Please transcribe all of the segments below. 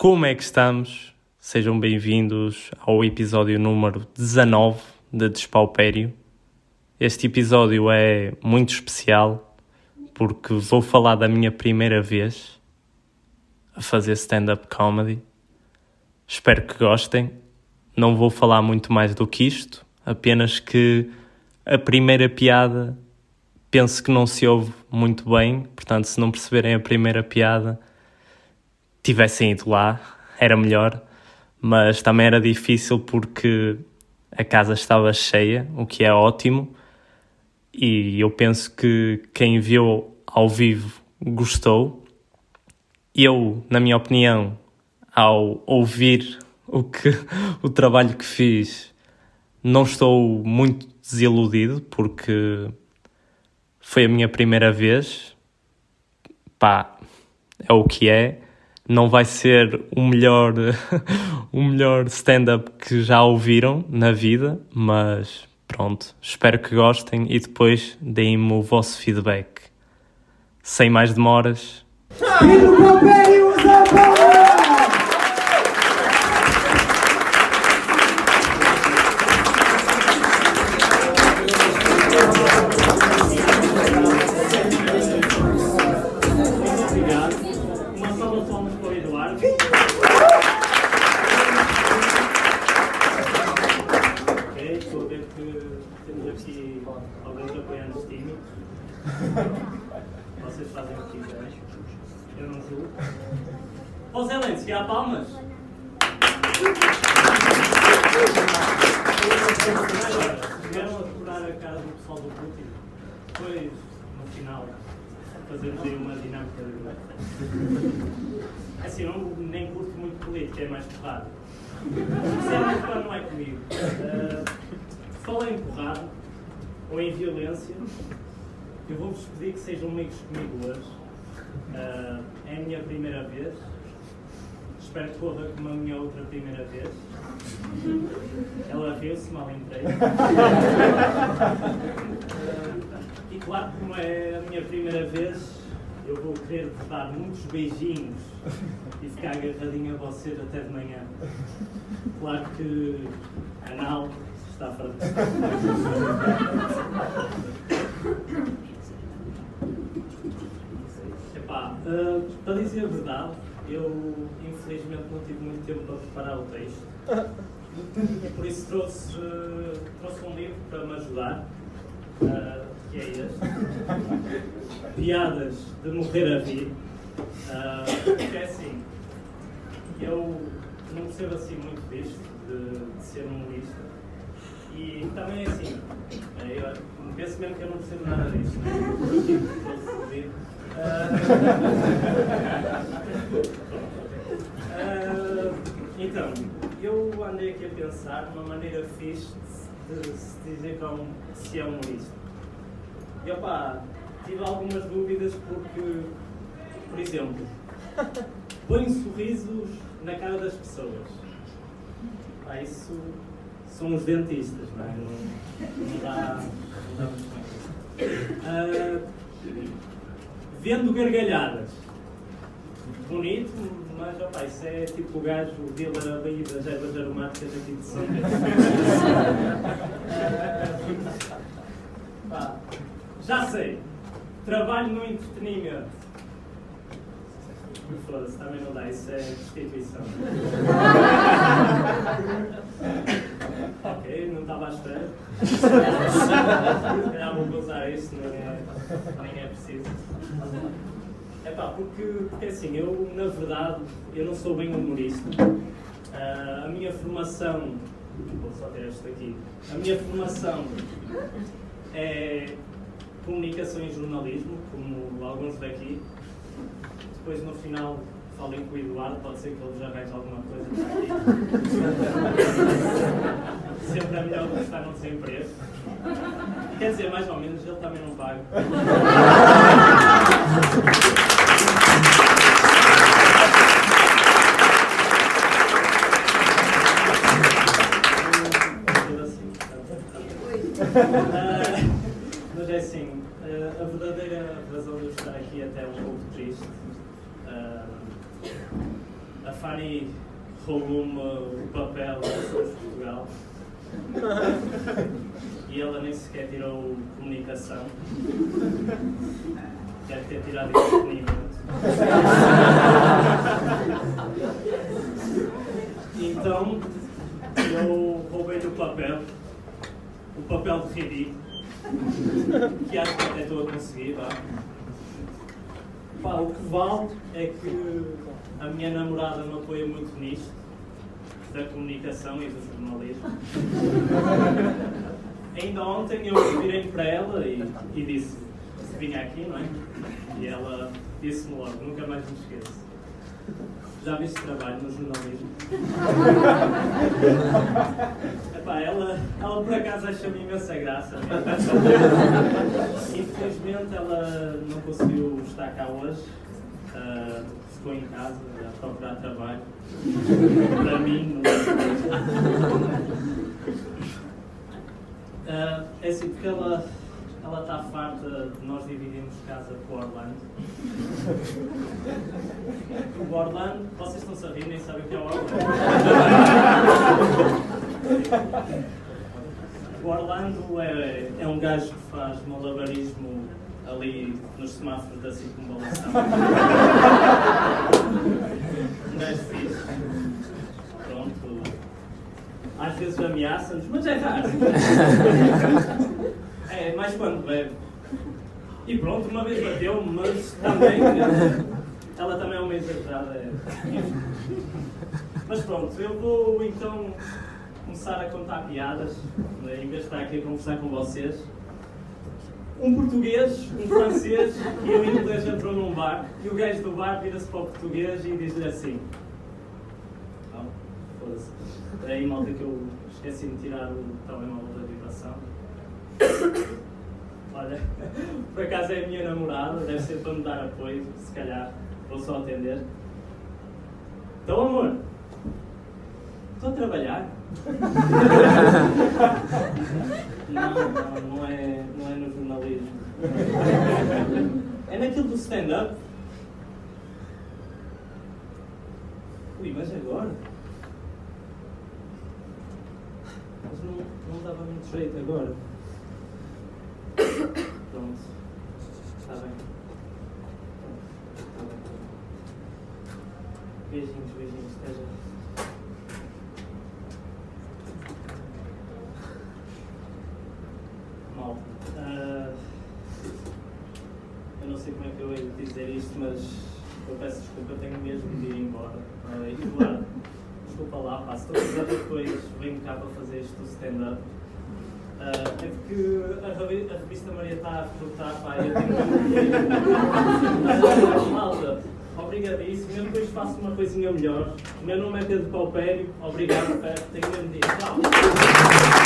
Como é que estamos? Sejam bem-vindos ao episódio número 19 de Despaupério. Este episódio é muito especial porque vou falar da minha primeira vez a fazer stand-up comedy. Espero que gostem. Não vou falar muito mais do que isto, apenas que a primeira piada penso que não se ouve muito bem, portanto, se não perceberem a primeira piada, tivessem ido lá, era melhor, mas também era difícil porque a casa estava cheia, o que é ótimo, e eu penso que quem viu ao vivo gostou. Eu, na minha opinião, ao ouvir o, que, o trabalho que fiz, não estou muito desiludido porque foi a minha primeira vez. Pá, é o que é. Não vai ser o melhor, o melhor stand-up que já ouviram na vida, mas pronto, espero que gostem e depois deem-me o vosso feedback. Sem mais demoras. Obrigado. Quiserem. Eu não julgo. Ó se há palmas? Vieram a decorar a casa do pessoal do Putin, depois, no final, fazemos aí uma dinâmica de grupo. Assim, não, nem curto muito política, é mais é mais porrada, não é comigo. Uh, se falar em porrada ou em violência, eu vou-vos pedir que sejam amigos comigo hoje. Uh, é a minha primeira vez. Espero que corra como a minha outra primeira vez. Ela riu-se, mal entrei. E claro, como é a minha primeira vez, eu vou querer vos dar muitos beijinhos e ficar agarradinho a vocês até de manhã. Claro que anal está para Ah, para dizer a verdade, eu infelizmente não tive muito tempo para preparar o texto. E por isso trouxe, ah, trouxe um livro para me ajudar, ah, que é este. Piadas de morrer a. Ah, porque é assim, eu não percebo assim muito disto, de, de ser humorista. E também é assim, eu penso mesmo que eu não percebo nada disto. Né? Eu tive que ah, então, eu andei aqui a pensar numa maneira fixe de se dizer que é um, se é humorista. E opá, tive algumas dúvidas porque, por exemplo, põe sorrisos na cara das pessoas. Pá, isso são os dentistas, não é? Não, não dá, não dá muito bem. Vendo gargalhadas. Bonito, mas opa, isso é tipo o gajo, o dealer daí das ervas aromáticas aqui de. Pá, já sei, trabalho no entretenimento. Foda-se, também não dá, isso é prostituição. à espera. Se calhar vou usar isso, não é, nem é preciso. É pá, porque, porque assim, eu na verdade, eu não sou bem humorista. Ah, a minha formação, vou só ter isto aqui, a minha formação é comunicação e jornalismo, como alguns daqui. Depois no final falem com o Eduardo, pode ser que ele já arranje alguma coisa para. Sempre é melhor do que estar no desemprego. Quer dizer, mais ou menos, ele também não paga. Ah, Mas é assim, ah, a verdadeira razão de eu estar aqui até é um pouco triste. Ah, a Fanny roubou-me o papel de Portugal e ela nem sequer tirou comunicação. Deve ter tirado entretenimento. Então eu roubei-lhe o papel, o papel de ridículo, que acho que até estou a conseguir, vá. Pá, o que vale é que a minha namorada me apoia muito nisto, da comunicação e do jornalismo. Ainda ontem eu virei para ela e, e disse se vinha aqui, não é? E ela disse-me logo, nunca mais me esqueço. Já viste trabalho no jornalismo? Epá, ela, ela por acaso acha-me imensa graça. Infelizmente ela não conseguiu estar cá hoje. Uh, ficou em casa a procurar trabalho. Para mim, não uh, É assim, porque ela ela está farta de nós dividirmos casa com o Orlando. O Orlando, vocês estão a rir, nem sabem o que é o Orlando. O Orlando é, é um gajo que faz malabarismo ali nos semáforos da circunvalação. Um gajo fixe. Pronto. Às vezes ameaça-nos, mas é raro. É, mais quando bebe. E pronto, uma vez bateu-me, mas também. Ela também é uma exagerada. É. Mas pronto, eu vou então começar a contar piadas, né, em vez de estar aqui a conversar com vocês. Um português, um francês e um inglês entrou num bar e o gajo do bar vira-se para o português e diz-lhe assim. Oh, foda-se. Aí, malta, que eu esqueci de tirar o telemóvel da vibração. Olha, por acaso é a minha namorada, deve ser para me dar apoio, se calhar vou só atender. Então, amor, estou a trabalhar. não, não, não é, não é no jornalismo. É naquilo do stand-up. Ui, mas agora? Mas não, não dava muito jeito agora. Pronto. Está bem. Está bem. Beijinhos, beijinhos. Até já. Uh, eu não sei como é que eu ia dizer isto, mas eu peço desculpa, eu tenho mesmo de ir embora. Uh, Eduardo, desculpa lá, pá, se tu quiser depois venho cá para fazer isto do stand-up. Uh, é porque a, revista Maria está a recrutar, pá, eu tenho que Malta, obrigadíssimo. Eu depois faço uma coisinha melhor. O meu nome é Pedro Paupério. Obrigado, Pedro. Tenho mesmo de ir. Tchau.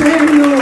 premio.